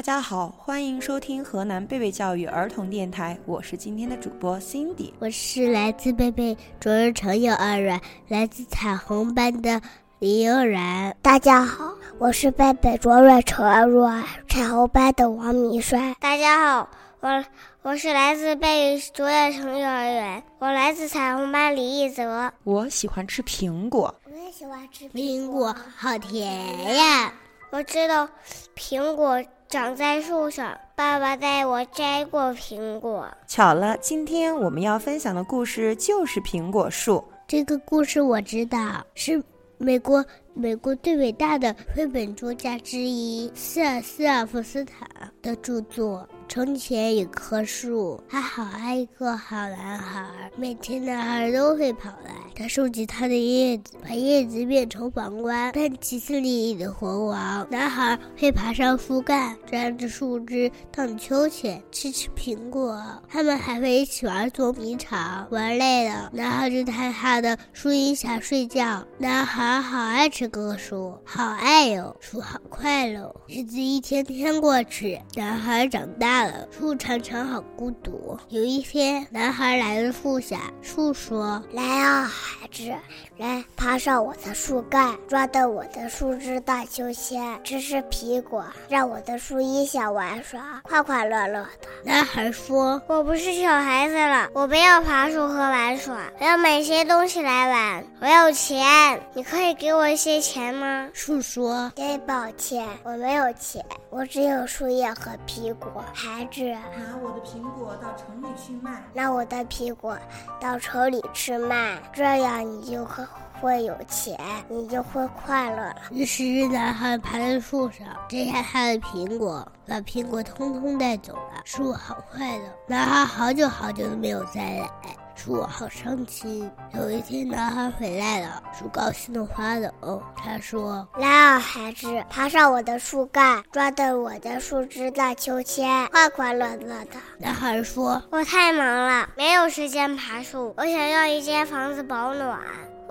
大家好，欢迎收听河南贝贝教育儿童电台，我是今天的主播 Cindy，我是来自贝贝卓越城幼儿园来自彩虹班的李悠然。大家好，我是贝贝卓越城幼儿彩虹班的王明帅。大家好，我我是来自贝贝卓越城幼儿园，我来自彩虹班李一泽。我喜欢吃苹果，我也喜欢吃苹果，好甜呀！我知道苹果。长在树上，爸爸带我摘过苹果。巧了，今天我们要分享的故事就是苹果树。这个故事我知道，是美国美国最伟大的绘本作家之一斯尔斯尔夫斯坦的著作。从前有棵树，它好爱一个好男孩。每天男孩都会跑来，他收集它的叶子，把叶子变成皇冠，看吉斯利的国王。男孩会爬上树干，钻着树枝荡秋千，吃吃苹果。他们还会一起玩捉迷藏。玩累了，男孩就在他的树荫下睡觉。男孩好爱这棵树，好爱哟，树好快乐。日子一天天过去，男孩长大。树常常好孤独。有一天，男孩来到树下，树说：“来啊，孩子，来爬上我的树干，抓到我的树枝荡秋千，吃吃苹果，让我的树荫下玩耍，快快乐乐的。”男孩说：“我不是小孩子了，我不要爬树和玩耍，我要买些东西来玩。我要钱，你可以给我一些钱吗？”树说：“真抱歉，我没有钱，我只有树叶和苹果。”孩子，拿我的苹果到城里去卖。拿我的苹果到城里去卖，这样你就会会有钱，你就会快乐了。于是男孩爬在树上，摘下他的苹果，把苹果通通带走了。树好快乐，男孩好久好久都没有再来。树好伤心。有一天，男孩回来了，树高兴的发抖。他说：“来啊，孩子，爬上我的树干，抓到我的树枝荡秋千，快快乐乐的。”男孩说：“我太忙了，没有时间爬树。我想要一间房子保暖。”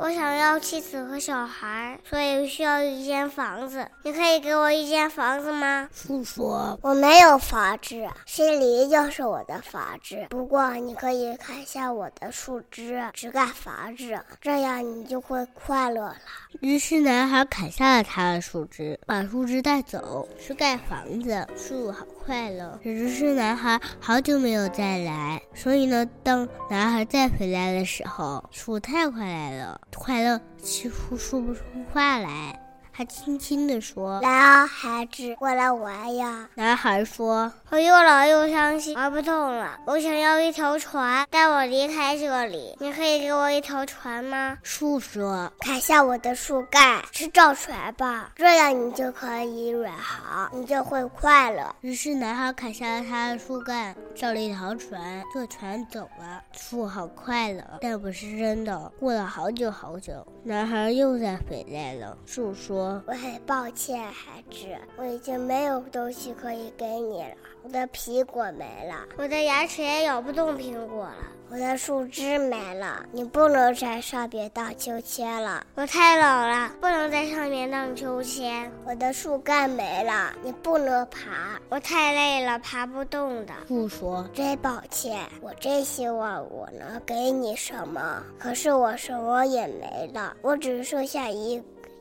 我想要妻子和小孩，所以需要一间房子。你可以给我一间房子吗？树说：“我没有房子，心里就是我的房子。不过你可以看一下我的树枝，枝干房子，这样你就会快乐了。”于是男孩砍下了他的树枝，把树枝带走，去盖房子。树好快乐，只是男孩好久没有再来，所以呢，当男孩再回来的时候，树太快来了。快乐几乎说不出话来，他轻轻地说：“来啊，孩子，过来玩呀。”男孩说：“我又老又伤心，玩不动了。我想要一条船，带我离开这里。你可以给我一条船吗？”树说：“砍下我的树干，去造船吧，这样你就可以远航，你就会快乐。”于是男孩砍下了他的树干，造了一条船，坐船走了。树好快乐，但不是真的。过了好久好久，男孩又再回来了。树说：“我很抱歉，孩子，我已经没有东西可以给你了。我的苹果没了，我的牙齿也咬不动苹果了。”我的树枝没了，你不能在上面荡秋千了。我太老了，不能在上面荡秋千。我的树干没了，你不能爬。我太累了，爬不动的。树说：“真抱歉，我真希望我能给你什么，可是我什么也没了，我只剩下一。”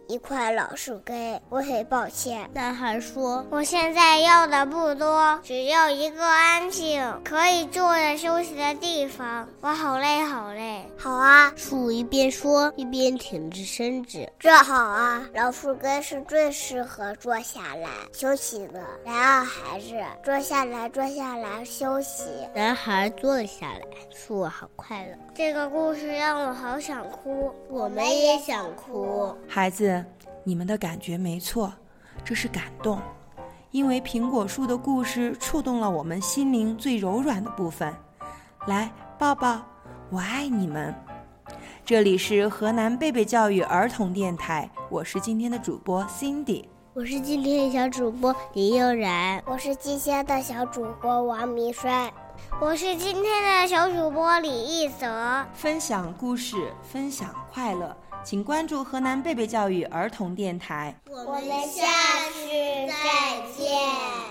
一块老树根，我很抱歉。男孩说：“我现在要的不多，只要一个安静、可以坐着休息的地方。我好累，好累。”好啊，树一边说一边挺直身子。这好啊，老树根是最适合坐下来休息的。来啊，孩子，坐下来，坐下来休息。男孩坐了下来，树好快乐。这个故事让我好想哭，我们也想哭，孩子。你们的感觉没错，这是感动，因为苹果树的故事触动了我们心灵最柔软的部分。来，抱抱，我爱你们。这里是河南贝贝教育儿童电台，我是今天的主播 Cindy，我是今天的小主播李悠然，我是今天的小主播王明帅，我是今天的小主播李一泽。分享故事，分享快乐。请关注河南贝贝教育儿童电台。我们下次再见。